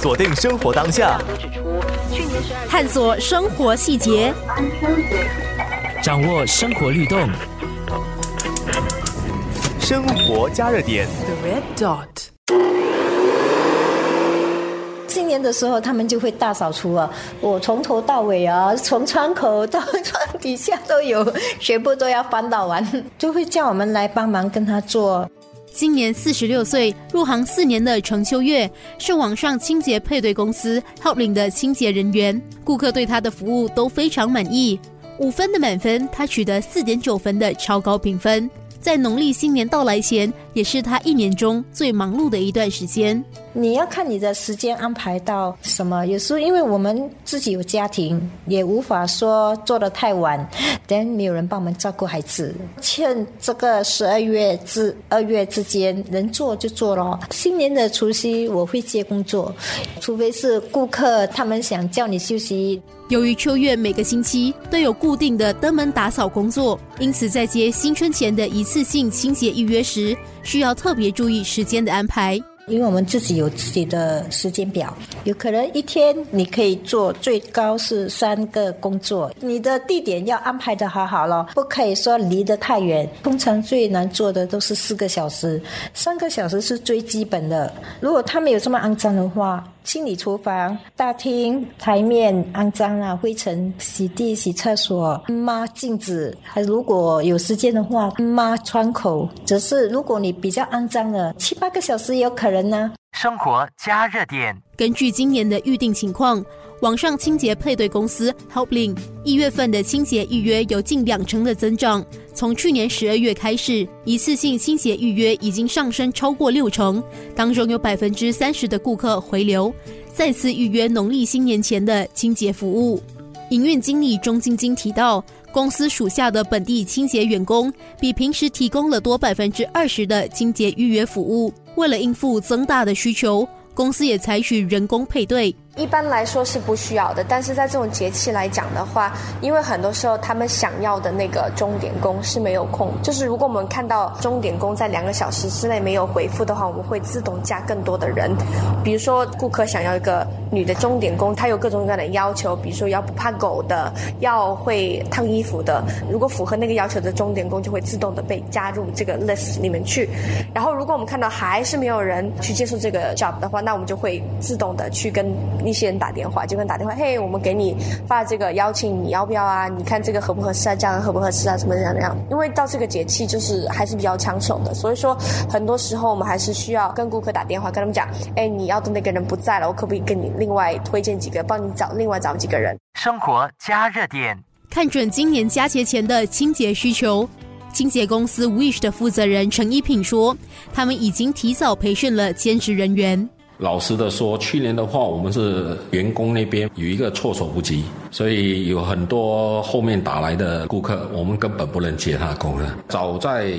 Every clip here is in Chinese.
锁定生活当下，探索生活细节，掌握生活律动，生活加热点。新年的时候，他们就会大扫除啊！我从头到尾啊，从窗口到窗底下都有，全部都要翻到完，就会叫我们来帮忙跟他做。今年四十六岁，入行四年的程秋月是网上清洁配对公司 Helping 的清洁人员，顾客对他的服务都非常满意，五分的满分，他取得四点九分的超高评分。在农历新年到来前，也是他一年中最忙碌的一段时间。你要看你的时间安排到什么，有时候因为我们自己有家庭，也无法说做的太晚，等没有人帮忙照顾孩子。趁这个十二月至二月之间，能做就做咯。新年的除夕我会接工作，除非是顾客他们想叫你休息。由于秋月每个星期都有固定的登门打扫工作，因此在接新春前的一次性清洁预约时，需要特别注意时间的安排。因为我们自己有自己的时间表，有可能一天你可以做最高是三个工作，你的地点要安排的好好了，不可以说离得太远。通常最难做的都是四个小时，三个小时是最基本的。如果他们有这么肮脏的话，清理厨房、大厅、台面肮脏啊，灰尘，洗地、洗厕所，抹镜子，还如果有时间的话，抹窗口。只是如果你比较肮脏了，七八个小时也有可能呢。生活加热点。根据今年的预定情况，网上清洁配对公司 Helping 一月份的清洁预约有近两成的增长。从去年十二月开始，一次性清洁预约已经上升超过六成，当中有百分之三十的顾客回流，再次预约农历新年前的清洁服务。营运经理钟晶晶提到，公司属下的本地清洁员工比平时提供了多百分之二十的清洁预约服务。为了应付增大的需求，公司也采取人工配对。一般来说是不需要的，但是在这种节气来讲的话，因为很多时候他们想要的那个钟点工是没有空，就是如果我们看到钟点工在两个小时之内没有回复的话，我们会自动加更多的人。比如说，顾客想要一个女的钟点工，她有各种各样的要求，比如说要不怕狗的，要会烫衣服的。如果符合那个要求的钟点工，就会自动的被加入这个 list 里面去。然后，如果我们看到还是没有人去接受这个 job 的话，那我们就会自动的去跟。一些人打电话，就跟打电话，嘿，我们给你发这个邀请，你要不要啊？你看这个合不合适啊？这样合不合适啊？什么怎样怎样？因为到这个节气，就是还是比较抢手的，所以说很多时候我们还是需要跟顾客打电话，跟他们讲，哎，你要的那个人不在了，我可不可以跟你另外推荐几个，帮你找另外找几个人？生活加热点，看准今年佳节前的清洁需求，清洁公司 Wish 的负责人陈一品说，他们已经提早培训了兼职人员。老实的说，去年的话，我们是员工那边有一个措手不及。所以有很多后面打来的顾客，我们根本不能接他工了。早在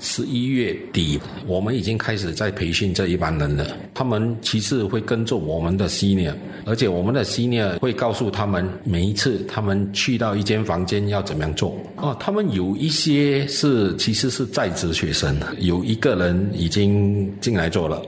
十一月底，我们已经开始在培训这一班人了。他们其实会跟着我们的 senior，而且我们的 senior 会告诉他们每一次他们去到一间房间要怎么样做。哦，他们有一些是其实是在职学生，有一个人已经进来做了，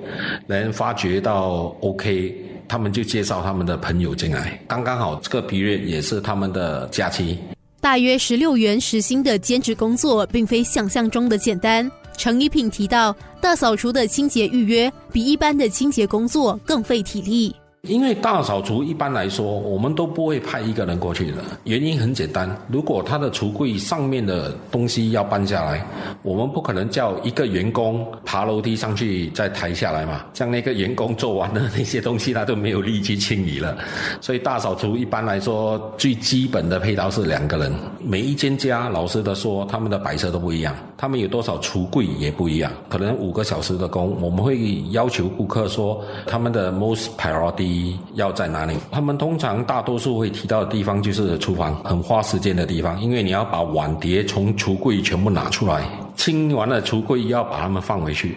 能发觉到 OK。他们就介绍他们的朋友进来，刚刚好这个批月也是他们的假期。大约十六元时薪的兼职工作，并非想象中的简单。陈一品提到，大扫除的清洁预约比一般的清洁工作更费体力。因为大扫除一般来说，我们都不会派一个人过去的。原因很简单，如果他的橱柜上面的东西要搬下来，我们不可能叫一个员工爬楼梯上去再抬下来嘛。像那个员工做完的那些东西，他都没有力气清理了。所以大扫除一般来说，最基本的配套是两个人。每一间家，老实的说，他们的摆设都不一样，他们有多少橱柜也不一样。可能五个小时的工，我们会要求顾客说，他们的 most priority。要在哪里？他们通常大多数会提到的地方就是厨房，很花时间的地方，因为你要把碗碟从橱柜全部拿出来，清完了橱柜要把它们放回去。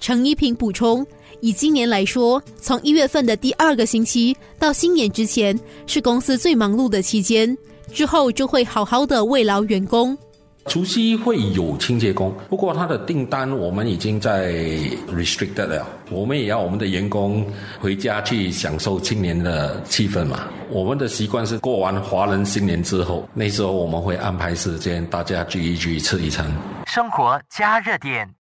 陈一平补充：以今年来说，从一月份的第二个星期到新年之前，是公司最忙碌的期间，之后就会好好的慰劳员工。除夕会有清洁工，不过他的订单我们已经在 restricted 了。我们也要我们的员工回家去享受新年的气氛嘛。我们的习惯是过完华人新年之后，那时候我们会安排时间大家聚一聚，吃一餐。生活加热点。